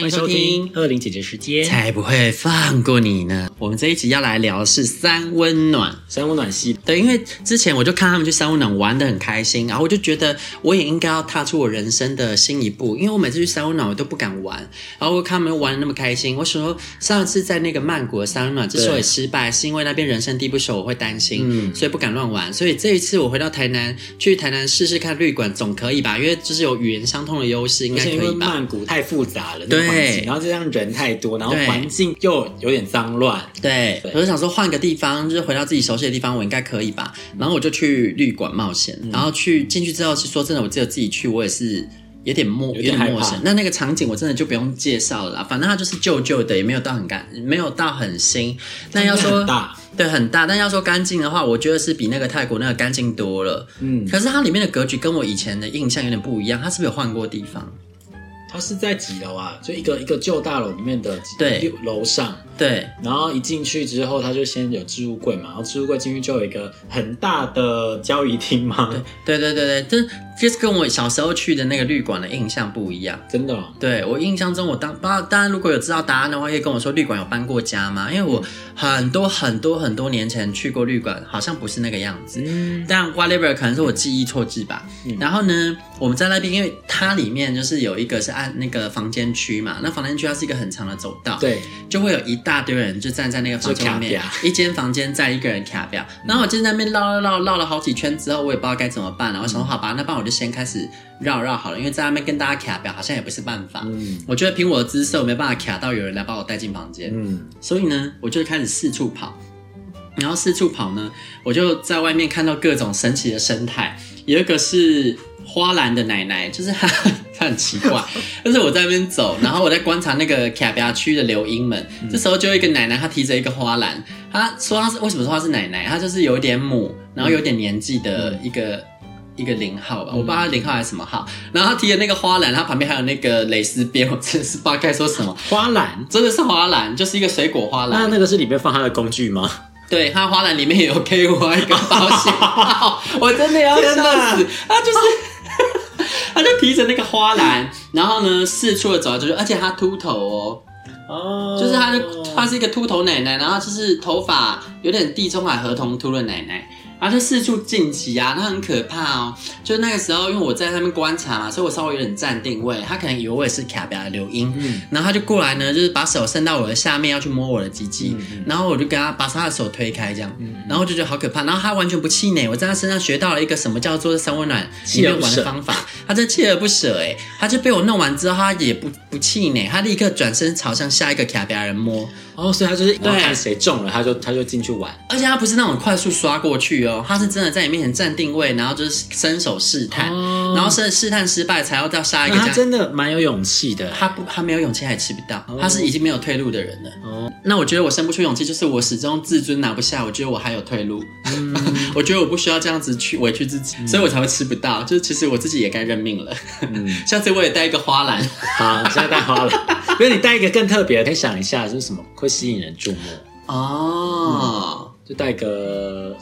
欢迎收听二零姐姐时间，才不会放过你呢。我们这一集要来聊的是三温暖，三温暖系。对，因为之前我就看他们去三温暖玩的很开心，然后我就觉得我也应该要踏出我人生的新一步。因为我每次去三温暖我都不敢玩，然后我看他们玩的那么开心。我说上次在那个曼谷的三温暖之所以失败，是因为那边人生地不熟，我会担心，嗯，所以不敢乱玩。所以这一次我回到台南，去台南试试看绿馆，总可以吧？因为就是有语言相通的优势，应该可以吧？因为曼谷太复杂了，对。对，然后这样人太多，然后环境又有点脏乱。对，对我就想说换个地方，就是回到自己熟悉的地方，我应该可以吧？然后我就去旅馆冒险，嗯、然后去进去之后，是说真的，我只有自己去，我也是有点陌有点陌生。那那个场景我真的就不用介绍了啦，反正它就是旧旧的，也没有到很干，没有到很新。但要说大，对，很大。但要说干净的话，我觉得是比那个泰国那个干净多了。嗯，可是它里面的格局跟我以前的印象有点不一样，它是不是有换过地方？它是在几楼啊？就一个一个旧大楼里面的对楼上对，然后一进去之后，他就先有置物柜嘛，然后置物柜进去就有一个很大的交易厅嘛。对对对对对，这就是跟我小时候去的那个旅馆的印象不一样，真的、哦。对我印象中，我当当当然如果有知道答案的话，可以跟我说旅馆有搬过家吗？因为我很多很多很多年前去过旅馆，好像不是那个样子。嗯，但 whatever 可能是我记忆错置吧。嗯、然后呢，我们在那边，因为它里面就是有一个是按。那个房间区嘛，那房间区它是一个很长的走道，对，就会有一大堆人就站在那个房间里面，一间房间站一个人卡表，然后我就在那边绕绕绕绕了好几圈之后，我也不知道该怎么办了。我想说好吧，那不然我就先开始绕绕好了，因为在那边跟大家卡表好像也不是办法。嗯，我觉得凭我的姿色，我没办法卡到有人来把我带进房间。嗯，所以呢，我就开始四处跑，然后四处跑呢，我就在外面看到各种神奇的生态，有一个是。花篮的奶奶就是她，她很奇怪。但是我在那边走，然后我在观察那个卡比亚区的留英们。嗯、这时候就有一个奶奶，她提着一个花篮。她说她是为什么说她是奶奶？她就是有一点母，然后有点年纪的一个、嗯、一个零号吧，我不知道她零号还是什么号。然后她提的那个花篮，她旁边还有那个蕾丝边，我真的是不知道该说什么。花篮真的是花篮，就是一个水果花篮。那那个是里面放她的工具吗？对，她花篮里面有 K Y 一个保险套，我真的要笑死。她就是。他就提着那个花篮，然后呢，四处的走就是，而且他秃头哦，哦，就是他就他是一个秃头奶奶，然后就是头发有点地中海河童秃的奶奶。然后就四处进击啊，他很可怕哦。就那个时候，因为我在那边观察嘛，所以我稍微有点站定位。他可能以为我也是卡比亚的流音，嗯，然后他就过来呢，就是把手伸到我的下面要去摸我的鸡鸡，嗯，然后我就跟他把他的手推开，这样，嗯，然后就觉得好可怕。然后他完全不气馁，我在他身上学到了一个什么叫做三温暖里面玩的方法。他真锲而不舍，哎，他就被我弄完之后，他也不不气馁，他立刻转身朝向下一个卡比亚人摸。哦，所以他就是看谁中了，他就他就进去玩，而且他不是那种快速刷过去哦，他是真的在你面前站定位，然后就是伸手试探，哦、然后试试探失败才要到下一个。他真的蛮有勇气的，他不他没有勇气还吃不到，哦、他是已经没有退路的人了。哦，那我觉得我生不出勇气，就是我始终自尊拿不下，我觉得我还有退路，嗯、我觉得我不需要这样子去委屈自己，嗯、所以我才会吃不到。就是其实我自己也该认命了。嗯，下次我也带一个花篮，好，现在带花篮，不是你带一个更特别的，可以想一下就是什么会吸引人注目哦、嗯，就带个。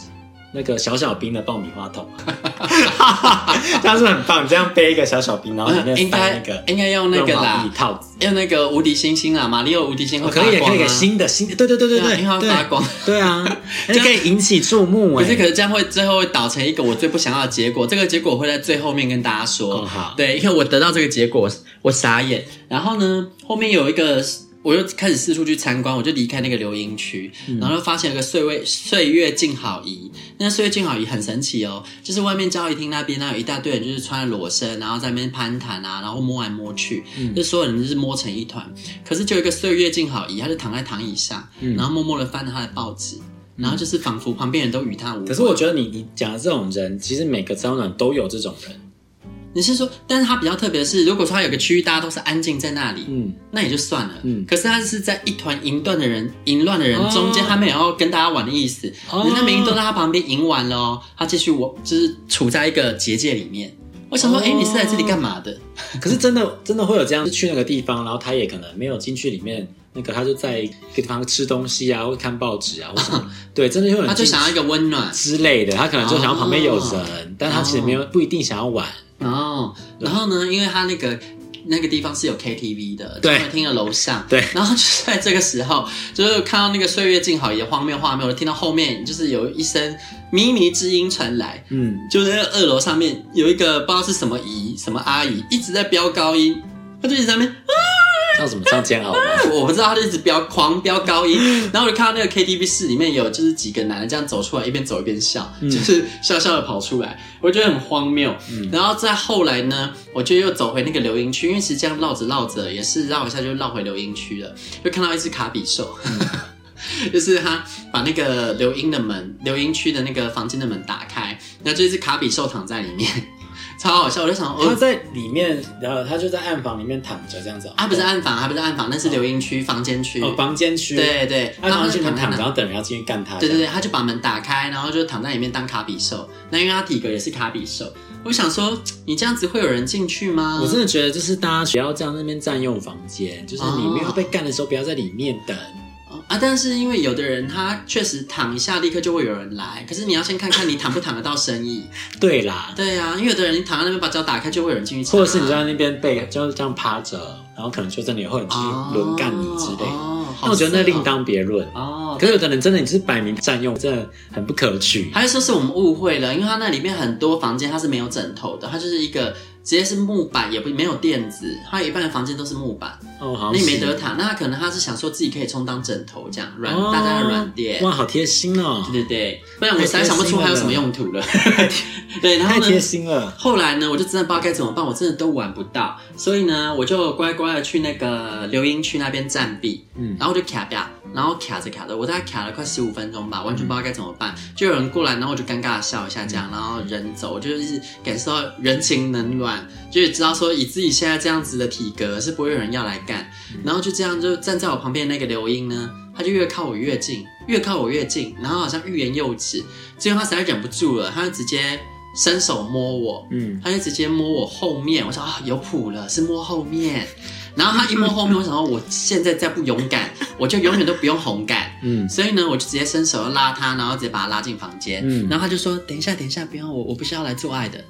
那个小小兵的爆米花桶，这样是很棒。你这样背一个小小兵，然后里面放那个，应该用那个啦，套子，用那个无敌星星啊，马里奥无敌星会发光，可以，可以给新的新的，对对对对对，因为会发光，对啊，就可以引起注目。可是可是这样会最后会导成一个我最不想要的结果，这个结果会在最后面跟大家说。对，因为我得到这个结果，我傻眼。然后呢，后面有一个。我就开始四处去参观，我就离开那个留音区，然后就发现有个岁月岁月静好仪。那岁月静好仪很神奇哦，就是外面交易厅那边呢，有一大堆人，就是穿了裸身，然后在那边攀谈啊，然后摸来摸去，嗯、就所有人就是摸成一团。可是就有一个岁月静好仪，他就躺在躺椅上，嗯、然后默默的翻着他的报纸，然后就是仿佛旁边人都与他无关。可是我觉得你你讲的这种人，其实每个招暖都有这种人。你是说，但是他比较特别的是，如果说他有个区域大家都是安静在那里，嗯，那也就算了，嗯。可是他是在一团淫乱的人、淫乱的人中间，他没有要跟大家玩的意思，哦、人家明明都在他旁边淫玩了哦，他继续我就是处在一个结界里面。我想说，哎、哦欸，你是来这里干嘛的？可是真的真的会有这样去那个地方，然后他也可能没有进去里面，那个他就在一个地方吃东西啊，或看报纸啊，或什么，啊、对，真的会有人他就想要一个温暖之类的，他可能就想要旁边有人，哦、但他其实没有不一定想要玩。哦，然后呢，因为他那个那个地方是有 KTV 的，对，听了楼上，对，然后就在这个时候，就是看到那个岁月静好仪的荒谬画面，我听到后面就是有一声靡靡之音传来，嗯，就是那个二楼上面有一个不知道是什么姨什么阿姨一直在飙高音，他就一直在那边啊。唱什么唱煎熬吗？我不知道，他就一直飙狂飙高音，然后我就看到那个 KTV 室里面有就是几个男的这样走出来，一边走一边笑，嗯、就是笑笑的跑出来，我觉得很荒谬。嗯、然后再后来呢，我就又走回那个留音区，因为其实这样绕着绕着也是绕一下就绕回留音区了，就看到一只卡比兽，嗯、就是他把那个留音的门、留音区的那个房间的门打开，然后就一只卡比兽躺在里面。超好笑，我就想，他在里面，然后他就在暗房里面躺着这样子。他，不是暗房，他不是暗房，那是留音区房间区。哦，房间区。对对，他房间躺着，然后等人要进去干他。对对对，他就把门打开，然后就躺在里面当卡比兽。那因为他体格也是卡比兽，我想说，你这样子会有人进去吗？我真的觉得，就是大家不要这样那边占用房间，就是你没有被干的时候，不要在里面等。啊，但是因为有的人他确实躺一下，立刻就会有人来。可是你要先看看你躺不躺得到生意。对啦，对啊，因为有的人你躺在那边把脚打开，就会有人进去。或者是你在那边背，就是这样趴着，然后可能就真的会有人轮干你之类的。哦，那我觉得那另当别论。哦，可是有的人真的你是摆明占用，真的很不可取。还是说是我们误会了？因为他那里面很多房间它是没有枕头的，它就是一个。直接是木板，也不没有垫子，他有一半的房间都是木板，哦，好，那你没得躺，那他可能他是想说自己可以充当枕头这样，软、哦、大家的软垫，哇，好贴心哦，对对对，不然我实在想不出还有什么用途了，对，然后呢，太贴心了，后来呢，我就真的不知道该怎么办，我真的都玩不到，所以呢，我就乖乖的去那个留音区那边暂避，嗯，然后我就卡掉，然后卡着卡着，我大概卡了快十五分钟吧，完全不知道该怎么办，就有人过来，然后我就尴尬的笑一下这样，然后人走，我就是感受到人情冷暖。就是知道说以自己现在这样子的体格是不会有人要来干，然后就这样就站在我旁边那个刘英呢，他就越靠我越近，越靠我越近，然后好像欲言又止，最后他实在忍不住了，他就直接伸手摸我，嗯，他就直接摸我后面，我说啊有谱了，是摸后面，然后他一摸后面，我想说我现在再不勇敢，我就永远都不用红感，嗯，所以呢我就直接伸手要拉他，然后直接把他拉进房间，嗯，然后他就说等一下等一下，不要我，我不是要来做爱的。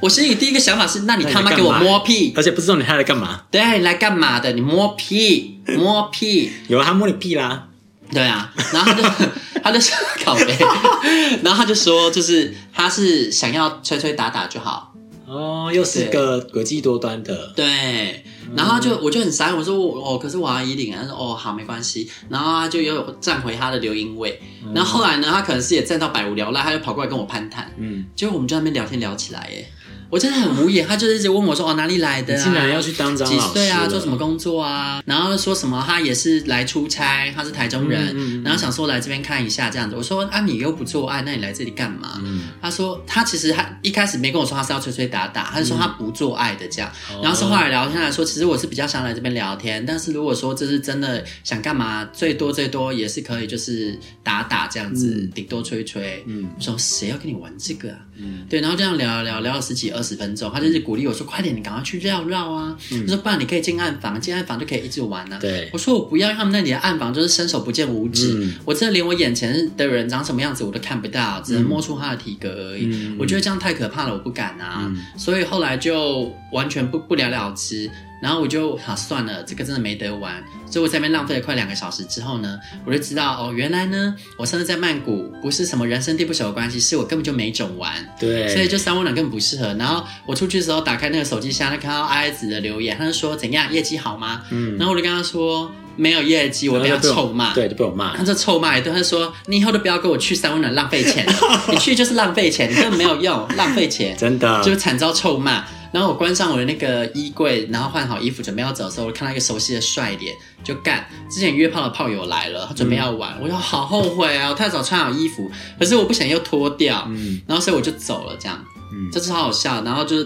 我心里第一个想法是，那你他妈给我摸屁！而且不知道你还来干嘛？对，你来干嘛的？你摸屁，摸屁！有啊，他摸你屁啦！对啊，然后他就 他就说靠北，然后他就说，就是他是想要吹吹打打就好。哦，又是个诡计多端的。对，然后就我就很傻眼，我说我哦，可是我要衣领啊。他说哦，好，没关系。然后他就又站回他的留音位。然后后来呢，他可能是也站到百无聊赖，他就跑过来跟我攀谈。嗯，结果我们就在那边聊天聊起来，耶。我真的很无语，他就一直问我说：“哦，哪里来的、啊？竟然要去当张老师？几岁啊？做什么工作啊？”然后说什么他也是来出差，他是台中人，嗯嗯嗯、然后想说来这边看一下这样子。我说：“啊，你又不做爱，那你来这里干嘛？”嗯、他说：“他其实他一开始没跟我说他是要吹吹打打，他就说他不做爱的这样。嗯、然后是后来聊天来说，其实我是比较想来这边聊天，但是如果说这是真的想干嘛，最多最多也是可以就是打打这样子，顶、嗯、多吹吹。嗯，我说谁要跟你玩这个啊？嗯，对，然后这样聊聊聊了十几二十分钟，他就是。鼓励我说：“快点，你赶快去绕绕啊！”他、嗯、说：“不然你可以进暗房，进暗房就可以一直玩啊。”对，我说：“我不要，他们那里的暗房就是伸手不见五指，嗯、我真的连我眼前的人长什么样子我都看不到，只能摸出他的体格而已。嗯、我觉得这样太可怕了，我不敢啊。嗯、所以后来就完全不不了了之。然后我就好算了，这个真的没得玩。所以我在那边浪费了快两个小时之后呢，我就知道哦，原来呢，我上次在曼谷不是什么人生地不熟的关系，是我根本就没种玩。对，所以就三温暖根本不适合。然后我出去的时候打开那个手机箱，看到阿爱子的留言，他就说怎样业绩好吗？嗯，然后我就跟他说。没有业绩，我被他臭骂，对，就被我骂。他就臭骂一顿，他说：“你以后都不要跟我去三温暖，浪费钱，你去就是浪费钱，你根本没有用，浪费钱。”真的，就惨遭臭骂。然后我关上我的那个衣柜，然后换好衣服准备要走的时候，我看到一个熟悉的帅脸，就干。之前约炮的炮友来了，他准备要玩，嗯、我就好后悔啊！我太早穿好衣服，可是我不想又脱掉，嗯，然后所以我就走了，这样，嗯，这次好好笑。然后就。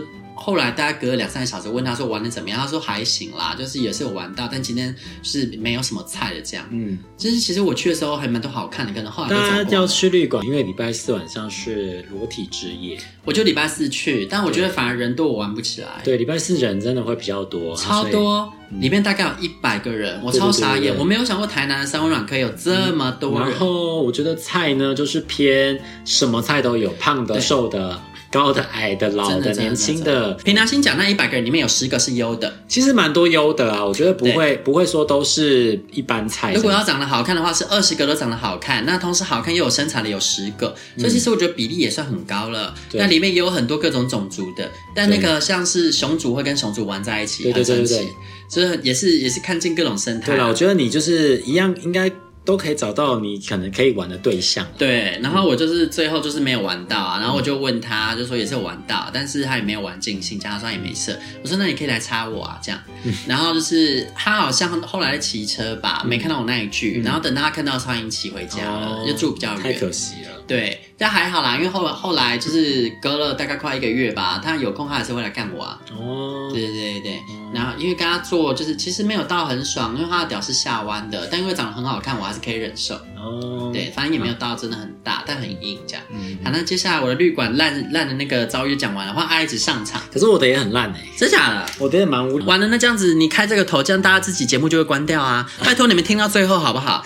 后来大家隔了两三个小时，问他说玩的怎么样？他说还行啦，就是也是有玩到，但今天是没有什么菜的这样。嗯，就是其实我去的时候还蛮多好看的，可能后来大家要去旅馆，因为礼拜四晚上是裸体之夜，我就礼拜四去，但我觉得反而人多，我玩不起来。对，礼拜四人真的会比较多，超多，嗯、里面大概有一百个人，我超傻眼，对对对对，我没有想过台南的三温暖可以有这么多人。然后我觉得菜呢，就是偏什么菜都有，胖的、瘦的。高的、矮的、老的、年轻的，凭良心讲，那一百个人里面有十个是优的，其实蛮多优的啊。我觉得不会不会说都是一般菜。如果要长得好看的话，是二十个都长得好看，那同时好看又有身材的有十个，所以其实我觉得比例也算很高了。那里面也有很多各种种族的，但那个像是熊族会跟熊族玩在一起，对对对对，就是也是也是看尽各种生态。对了，我觉得你就是一样应该。都可以找到你可能可以玩的对象。对，然后我就是最后就是没有玩到啊，然后我就问他，就说也是有玩到，但是他也没有玩尽兴，加上也没射。我说那你可以来插我啊，这样。然后就是他好像后来骑车吧，没看到我那一句，然后等到他看到苍蝇骑回家了，就住比较远。太可惜了。对，但还好啦，因为后后来就是隔了大概快一个月吧，他有空他还是会来看我啊。哦，对对对对，然后因为跟他做就是其实没有到很爽，因为他的屌是下弯的，但因为长得很好看，我还是可以忍受。哦，对，反正也没有到真的很大，但很硬这样。嗯，好，那接下来我的旅馆烂烂的那个遭遇讲完了，换阿姨上场。可是我的也很烂哎，真假的？我的也蛮无。完了，那这样子你开这个头，这样大家自己节目就会关掉啊！拜托你们听到最后好不好？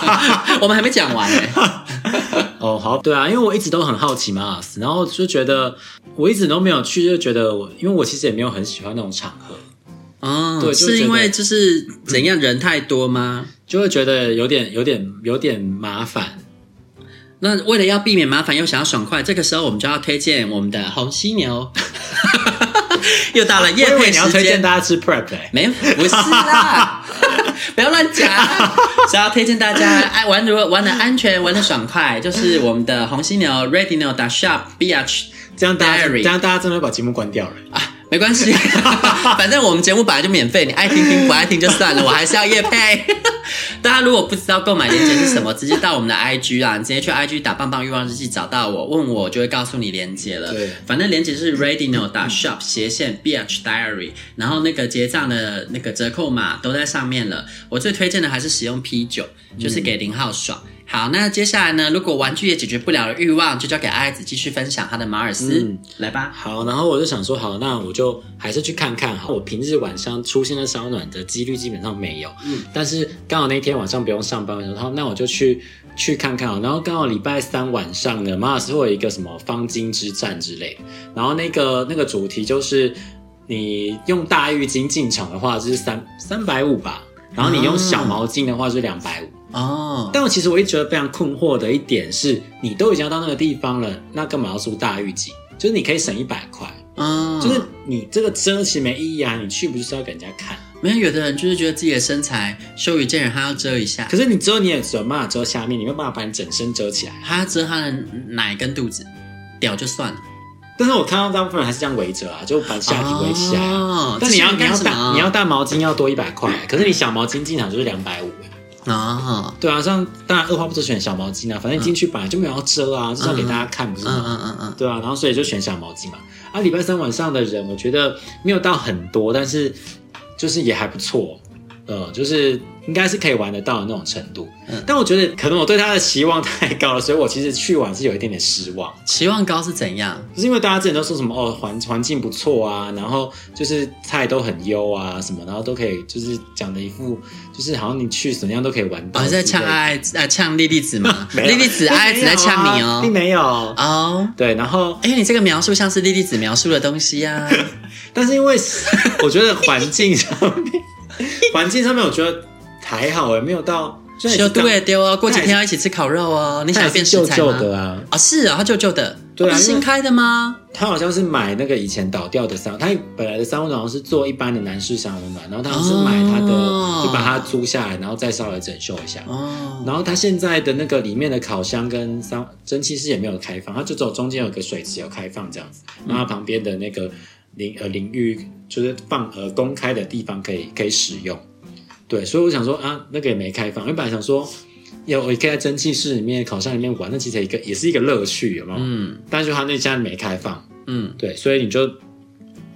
我们还没讲完哎。哦，好，对啊，因为我一直都很好奇马尔斯，然后就觉得我一直都没有去，就觉得我，因为我其实也没有很喜欢那种场合，哦，对，是因为就是怎样人太多吗？就会觉得有点、有点、有点麻烦。那为了要避免麻烦又想要爽快，这个时候我们就要推荐我们的红犀牛。又到了夜配时间，你要推荐大家吃 Prep？没有，不是啦。不要乱讲，想要推荐大家爱玩如玩的安全，玩的爽快，就是我们的红犀牛 Readino Shop Beach，这样大家这样大家真的会把节目关掉了啊。没关系，反正我们节目本来就免费，你爱听听，不爱听就算了。我还是要夜配。大家如果不知道购买链接是什么，直接到我们的 IG 啊，你直接去 IG 打“棒棒欲望日记”找到我，问我就会告诉你链接了。对，反正链接是 Readino 打 Shop 斜线 Beach Diary，然后那个结账的那个折扣码都在上面了。我最推荐的还是使用 P 九，就是给零号爽。好，那接下来呢？如果玩具也解决不了的欲望，就交给爱子继续分享他的马尔斯，嗯、来吧。好，然后我就想说，好，那我就还是去看看。好，我平日晚上出现在烧暖的几率基本上没有，嗯，但是刚好那天晚上不用上班，然后那我就去去看看。然后刚好礼拜三晚上呢，马尔斯会有一个什么方巾之战之类，然后那个那个主题就是你用大浴巾进场的话就是三三百五吧，然后你用小毛巾的话是两百五。哦，但我其实我一直觉得非常困惑的一点是，你都已经要到那个地方了，那干嘛要租大浴巾？就是你可以省一百块，嗯，就是你这个遮其实没意义啊，你去不就是要给人家看？没有，有的人就是觉得自己的身材羞于见人，他要遮一下。可是你遮你也只有办法遮下面，你没有办法把你整身遮起来。他要遮他的奶跟肚子，屌就算了。但是我看到大部分人还是这样围着啊，就把下体围起来。哦，但你要你要大你要大毛巾要多一百块，可是你小毛巾进场就是两百五。啊，对啊，像当然二话不说选小毛巾啊，反正你进去本来就没有要遮啊，就是要给大家看，不是吗？嗯嗯嗯，对啊，然后所以就选小毛巾嘛。啊，礼拜三晚上的人，我觉得没有到很多，但是就是也还不错，呃，就是应该是可以玩得到的那种程度。嗯，但我觉得可能我对他的期望太高了，所以我其实去玩是有一点点失望。期望高是怎样？就是因为大家之前都说什么哦，环环境不错啊，然后就是菜都很优啊，什么，然后都可以就是讲的一副。就是好像你去怎么样都可以玩到。我在呛爱呃呛莉莉子吗？莉莉子爱子在呛你哦，并没有哦。对，然后哎，你这个描述像是莉莉子描述的东西呀。但是因为我觉得环境上面，环境上面我觉得还好，也没有到。就丢也丢啊，过几天要一起吃烤肉哦。你想要变旧旧的啊？啊，是啊，他旧旧的。对啊，新开的吗？他好像是买那个以前倒掉的三，他本来的三温暖好像是做一般的男士三温暖，然后他好像是买他的，哦、就把它租下来，然后再稍微整修一下。哦，然后他现在的那个里面的烤箱跟三蒸汽室也没有开放，他就只有中间有个水池有开放这样子，然后旁边的那个淋呃淋浴就是放呃公开的地方可以可以使用。对，所以我想说啊，那个也没开放，因为本来想说。有，我可以在蒸汽室里面、烤箱里面玩，那其实一个也是一个乐趣，有没有？嗯。但是他那家没开放，嗯，对，所以你就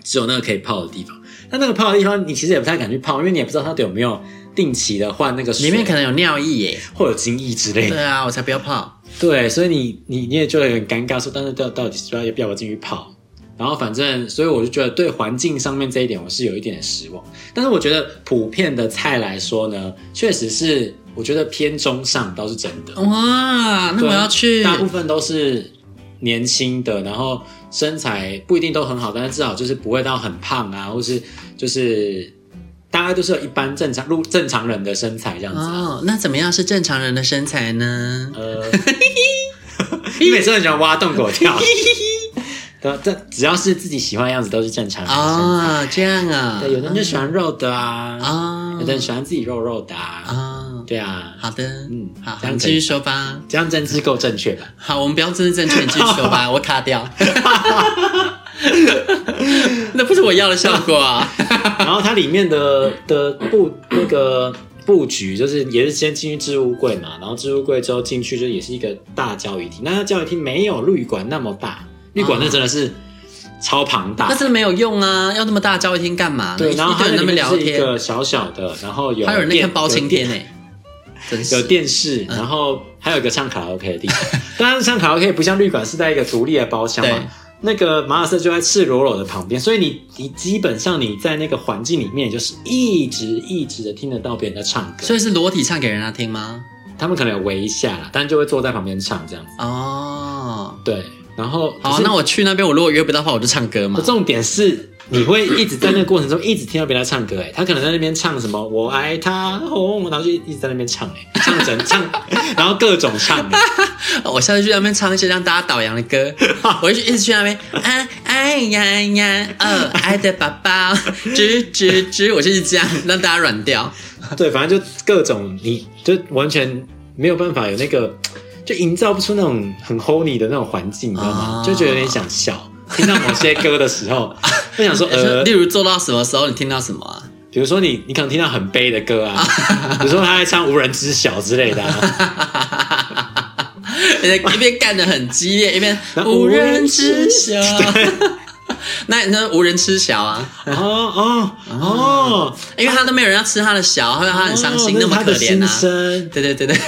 只有那个可以泡的地方。那那个泡的地方，你其实也不太敢去泡，因为你也不知道它有没有定期的换那个水，里面可能有尿液耶，或者精液之类的。对啊，我才不要泡。对，所以你你你也就很尴尬，说，但是到到底要要不要进去泡？然后反正，所以我就觉得对环境上面这一点，我是有一点失望。但是我觉得普遍的菜来说呢，确实是。我觉得偏中上倒是真的哇，那我要去。大部分都是年轻的，然后身材不一定都很好，但是至少就是不会到很胖啊，或是就是大概都是有一般正常路正常人的身材这样子。哦，那怎么样是正常人的身材呢？呃，你每次都很喜欢挖洞给我跳。这只要是自己喜欢的样子都是正常的啊、哦，这样啊，对，有的人就喜欢肉的啊，啊、哦，有的人喜欢自己肉肉的啊，啊、哦，对啊，好的，嗯，好，这样继续说吧，这样政治够正确吧？好，我们不要政治正确，你继续说吧，我卡掉，那不是我要的效果啊。然后它里面的的布那个布局就是也是先进去置物柜嘛，然后置物柜之后进去就也是一个大交谊厅，那它交谊厅没有旅馆那么大。旅馆那真的是超庞大，那真的没有用啊！要那么大的交谊厅干嘛？对，然后还有那边聊天，一个小小的，然后有还有人在看包青天呢，有电视，然后还有一个唱卡拉 OK 的地方。当然，唱卡拉 OK 不像旅馆是在一个独立的包厢嘛。那个马尔瑟就在赤裸裸的旁边，所以你你基本上你在那个环境里面，就是一直一直的听得到别人在唱歌。所以是裸体唱给人家听吗？他们可能有围一下啦，但就会坐在旁边唱这样子。哦，对。然后好，那我去那边，我如果约不到的话，我就唱歌嘛。重点是你会一直在那个过程中一直听到别人唱歌，哎，他可能在那边唱什么“我爱他”，哦，然后就一直在那边唱，哎，唱整 唱，然后各种唱。我下次去那边唱一些让大家倒洋的歌，我就一直去那边，哎哎呀呀，哦，爱的宝宝，吱吱吱，我就是这样让大家软掉。对，反正就各种，你就完全没有办法有那个。就营造不出那种很 honey 的那种环境，你知道吗？就觉得有点想笑。听到某些歌的时候，就想说，呃，例如做到什么时候，你听到什么啊？比如说你，你可能听到很悲的歌啊，比如说他在唱《无人知晓》之类的，一边干得很激烈，一边无人知晓。那那无人吃小啊？哦哦哦，因为他都没有人要吃他的小，所以他很伤心，那么可怜啊。对对对对。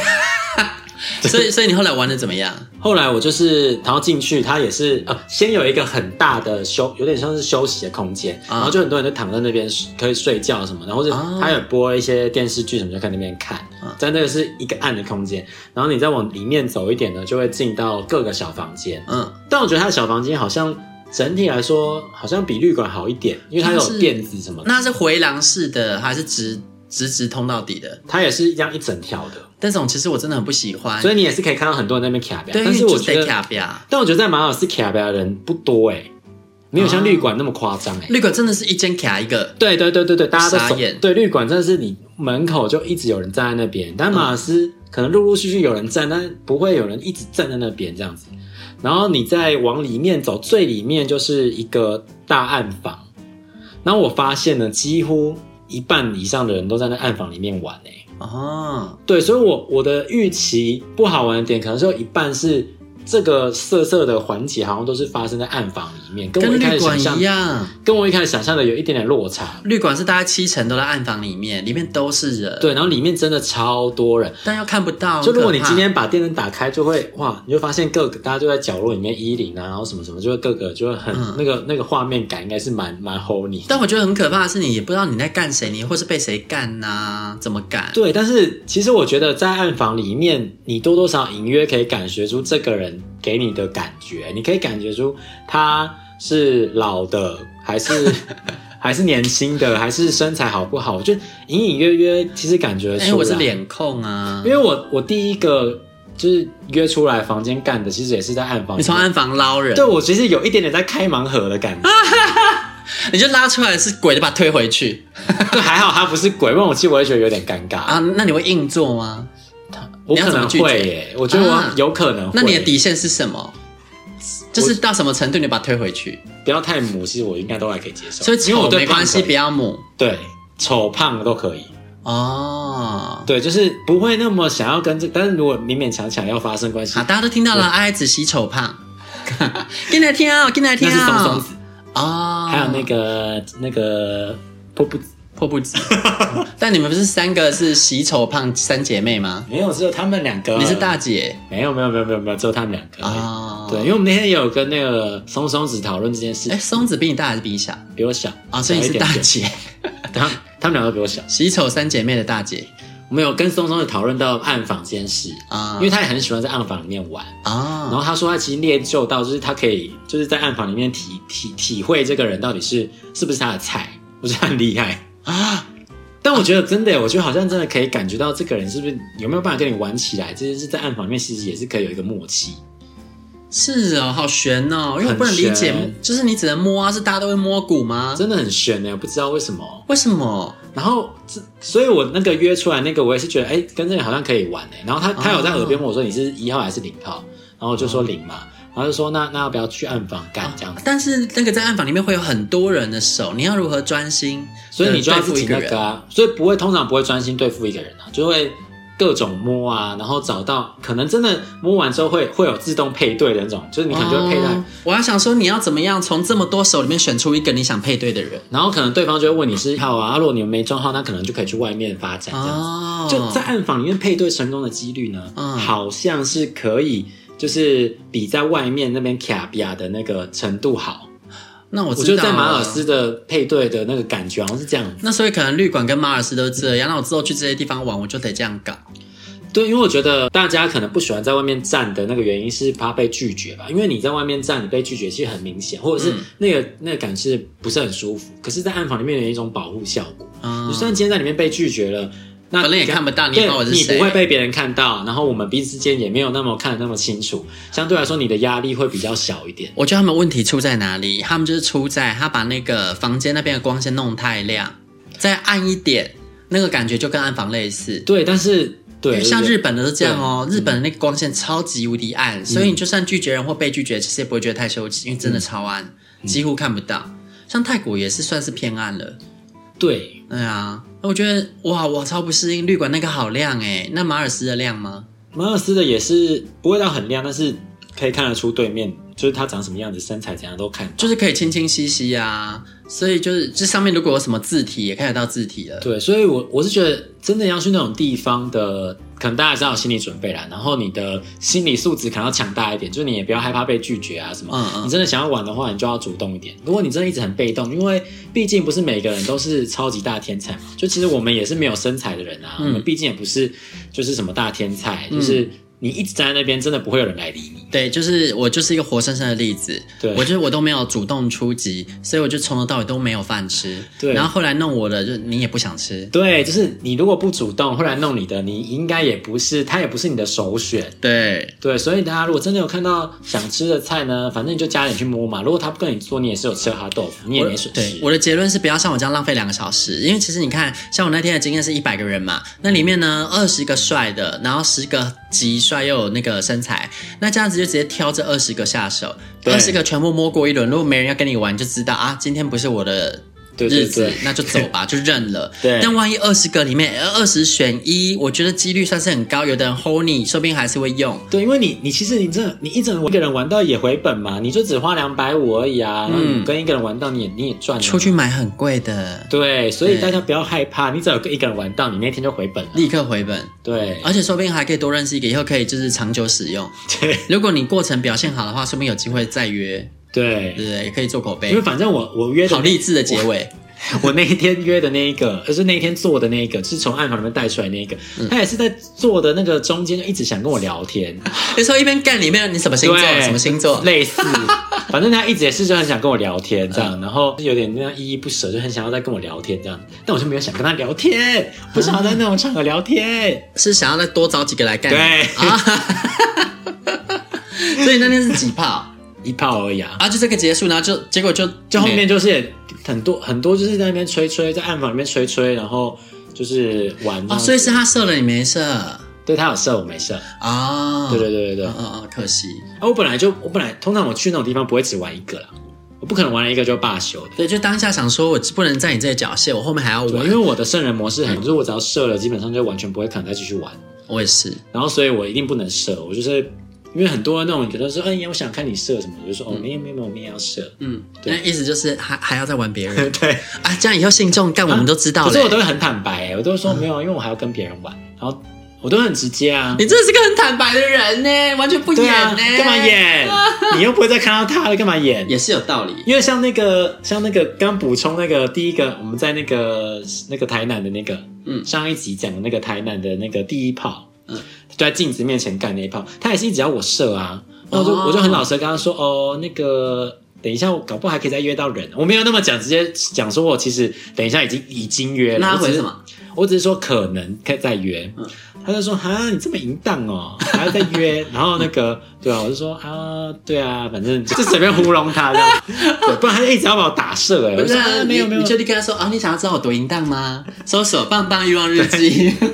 所以，所以你后来玩的怎么样？后来我就是，然后进去，它也是呃，先有一个很大的休，有点像是休息的空间，然后就很多人就躺在那边可以睡觉什么，然后是他有播一些电视剧什么，就在那边看。在那个是一个暗的空间，然后你再往里面走一点呢，就会进到各个小房间。嗯，但我觉得它的小房间好像整体来说好像比旅馆好一点，因为它有垫子什么的。那是回廊式的还是直直直通到底的？它也是一样一整条的。但这种其实我真的很不喜欢，所以你也是可以看到很多人在那边卡表，但是我觉得，但我觉得在马尔斯卡表的人不多哎，没有像旅馆那么夸张哎。旅馆真的是一间卡一个，对对对对对，大家都傻眼。对，旅馆真的是你门口就一直有人站在那边，但马尔斯可能陆陆续续有人站，但不会有人一直站在那边这样子。然后你再往里面走，最里面就是一个大暗房。然后我发现呢，几乎一半以上的人都在那暗房里面玩哎。哦，对，所以我我的预期不好玩的点，可能是有一半是。这个色色的环节好像都是发生在暗房里面，跟我一开始想象一样，跟我一开始想象的有一点点落差。旅馆是大概七成都在暗房里面，里面都是人。对，然后里面真的超多人，但又看不到。就如果你今天把电灯打开，就会哇，你就发现各个大家就在角落里面衣领啊，然后什么什么，就会各个就会很、嗯、那个那个画面感应该是蛮蛮 hold 你。但我觉得很可怕的是，你也不知道你在干谁，你或是被谁干呐、啊？怎么干？对，但是其实我觉得在暗房里面，你多多少隐约可以感觉出这个人。给你的感觉，你可以感觉出他是老的，还是 还是年轻的，还是身材好不好？我就隐隐约约，其实感觉出来。我是脸控啊，因为我我第一个就是约出来房间干的，其实也是在暗房。你从暗房捞人？对，我其实有一点点在开盲盒的感觉。你就拉出来是鬼，就把他推回去。对，还好他不是鬼，不然我其实我会觉得有点尴尬啊。那你会硬做吗？我可能会耶，我觉得我有可能会。那你的底线是什么？就是到什么程度你把它推回去？不要太母，其实我应该都还可以接受。所以丑没关系，不要母。对，丑胖都可以。哦，对，就是不会那么想要跟这，但是如果勉勉强强要发生关系，好，大家都听到了，爱爱子喜丑胖，进来听哦，进来听哦。那是松松子哦，还有那个那个破布子。迫不及待，但你们不是三个是喜丑胖三姐妹吗？没有，只有他们两个。你是大姐？没有，没有，没有，没有，没有，只有他们两个。哦，对，因为我们那天也有跟那个松松子讨论这件事。哎，松子比你大还是比你小？比我小啊，所以你是大姐。他他们两个比我小。喜丑三姐妹的大姐，我们有跟松松子讨论到暗访这件事啊，因为他也很喜欢在暗访里面玩啊。然后他说他其实练就到，就是他可以就是在暗访里面体体体会这个人到底是是不是他的菜，我觉得很厉害。啊！但我觉得真的，我觉得好像真的可以感觉到这个人是不是有没有办法跟你玩起来？这件事在暗房里面其实也是可以有一个默契。是哦，好悬哦，因为我不能理解，就是你只能摸啊，是大家都会摸骨吗？真的很悬呢，不知道为什么？为什么？然后这，所以我那个约出来那个，我也是觉得，哎，跟这个好像可以玩哎。然后他他有在耳边问我说：“你是一号还是零号？”然后我就说零嘛。然后就说，那那要不要去暗房干这样子？但是那个在暗房里面会有很多人的手，你要如何专心？所以你就要对付一个人啊，所以不会通常不会专心对付一个人啊，就会各种摸啊，然后找到可能真的摸完之后会会有自动配对的那种，就是你可能就会配对。我要想说你要怎么样从这么多手里面选出一个你想配对的人，然后可能对方就会问你是号啊，如果你们没装号，那可能就可以去外面发展这样子。就在暗房里面配对成功的几率呢，好像是可以。就是比在外面那边卡比亚的那个程度好，那我知道我觉得在马尔斯的配对的那个感觉好像是这样。那所以可能旅馆跟马尔斯都这样，那我之后去这些地方玩，我就得这样搞。对，因为我觉得大家可能不喜欢在外面站的那个原因是怕被拒绝吧，因为你在外面站，你被拒绝其实很明显，或者是那个、嗯、那个感是不是很舒服。可是，在暗房里面有一种保护效果，嗯，你虽然今天在里面被拒绝了。那可能也看不到，你我是谁，你不会被别人看到，然后我们彼此之间也没有那么看得那么清楚，相对来说你的压力会比较小一点。我觉得他们问题出在哪里？他们就是出在他把那个房间那边的光线弄太亮，再暗一点，那个感觉就跟暗房类似。对，但是对，像日本的都这样哦，日本的那个光线超级无敌暗，嗯，所以你就算拒绝人或被拒绝，其实也不会觉得太羞耻，因为真的超暗，嗯，几乎看不到。像泰国也是算是偏暗了。对，对啊，我觉得哇，我超不适应绿馆那个好亮诶，那马尔斯的亮吗？马尔斯的也是不会到很亮，但是可以看得出对面就是他长什么样子，身材怎样都看，就是可以清清晰晰啊。所以就是这上面如果有什么字体，也看得到字体了。对，所以我我是觉得真的要去那种地方的。可能大家要有心理准备啦，然后你的心理素质可能要强大一点，就是你也不要害怕被拒绝啊什么。嗯嗯。你真的想要玩的话，你就要主动一点。如果你真的一直很被动，因为毕竟不是每个人都是超级大天才嘛，就其实我们也是没有身材的人啊，嗯、我们毕竟也不是就是什么大天才，就是。嗯你一直站在那边，真的不会有人来理你。对，就是我就是一个活生生的例子。对，我就是我都没有主动出击，所以我就从头到尾都没有饭吃。对，然后后来弄我的，就你也不想吃。对，就是你如果不主动，后来弄你的，你应该也不是，他也不是你的首选。对，对，所以大家如果真的有看到想吃的菜呢，反正你就加点去摸嘛。如果他不跟你做，你也是有吃哈豆腐，你也没损失。对，我的结论是不要像我这样浪费两个小时，因为其实你看，像我那天的经验是一百个人嘛，那里面呢二十个帅的，然后十个极帅又有那个。身材，那这样子就直接挑这二十个下手，二十个全部摸过一轮，如果没人要跟你玩，就知道啊，今天不是我的。日子，那就走吧，就认了。对，但万一二十个里面二十选一，我觉得几率算是很高。有的人 hold 你，说不定还是会用。对，因为你你其实你这你一整一个人玩到也回本嘛，你就只花两百五而已啊。嗯，跟一个人玩到你也你也赚了。出去买很贵的。对，所以大家不要害怕，你只要跟一个人玩到，你那天就回本了，立刻回本。对，而且说不定还可以多认识一个，以后可以就是长久使用。对，如果你过程表现好的话，说不定有机会再约。对，对，也可以做口碑。因为反正我我约好励志的结尾。我那一天约的那一个，就是那一天做的那一个，是从暗房里面带出来那一个，嗯、他也是在做的那个中间就一直想跟我聊天。你说一边干里面，你什么星座？什么星座？类似。反正他一直也是就很想跟我聊天这样，然后有点那样依依不舍，就很想要再跟我聊天这样，但我就没有想跟他聊天，不想要在那种场合聊天，是想要再多找几个来干。对啊，所以那天是几炮？一炮而已啊！啊，就这个结束，然后就结果就就后面就是很多很多，就是在那边吹吹，在暗房里面吹吹，然后就是玩。哦，所以是他射了，你没射？对，他有射，我没射。啊，对对对对对，嗯嗯，可惜。啊，我本来就我本来通常我去那种地方不会只玩一个啦，我不可能玩了一个就罢休的。对，就当下想说，我不能在你这里缴械，我后面还要玩，因为我的圣人模式很，就是我只要射了，基本上就完全不会可能再继续玩。我也是，然后所以我一定不能射，我就是。因为很多那种觉得说，哎呀，我想看你射什么，我就说，哦，没有没有没有，我们也要射。嗯，对，那意思就是还还要再玩别人。对啊，这样以后信众干我们都知道了。可是我都会很坦白，我都会说没有，因为我还要跟别人玩，然后我都很直接啊。你真的是个很坦白的人呢，完全不演呢，干嘛演？你又不会再看到他了，干嘛演？也是有道理。因为像那个像那个刚补充那个第一个，我们在那个那个台南的那个，嗯，上一集讲的那个台南的那个第一炮，嗯，就在镜子面前干那一炮，他也是一直要我射啊。然后我就我就很老实跟他说，哦，那个等一下我搞不好还可以再约到人，我没有那么讲，直接讲说我其实等一下已经已经约了。那他回什么？我只是说可能可以再约。嗯，他就说啊，你这么淫荡哦，还要再约？然后那个对啊，我就说啊，对啊，反正就随便糊弄他这样，对，不然他就一直要把我打射哎。不是啊，没有没有，你就跟他说啊，你想要知道我多淫荡吗？搜索棒棒欲望日记。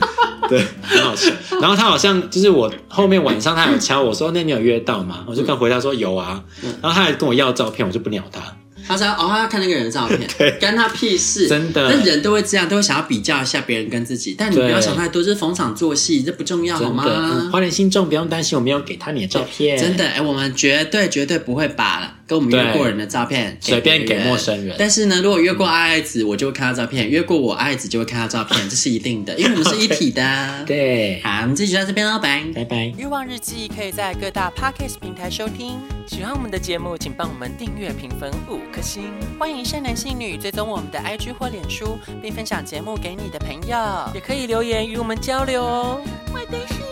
对，很好笑。然后他好像就是我后面晚上他有敲我说，那你有约到吗？我就跟回答说有啊。然后他还跟我要照片，我就不鸟他。他说哦，他要看那个人的照片，干他屁事。真的，那人都会这样，都会想要比较一下别人跟自己。但你不要想太多，这是逢场作戏，这不重要好吗？花莲心重不用担心，我没有给他你的照片。真的，哎，我们绝对绝对不会把跟我们约过人的照片随便给陌生人。但是呢，如果约过爱爱子，我就会看他照片；约过我爱爱子，就会看他照片，这是一定的，因为我们是一体的。对，好，我们继续在这边喽，拜拜拜。欲望日记可以在各大 Podcast 平台收听。喜欢我们的节目，请帮我们订阅、评分五颗星。欢迎善男信女追踪我们的 IG 或脸书，并分享节目给你的朋友，也可以留言与我们交流哦。我的是。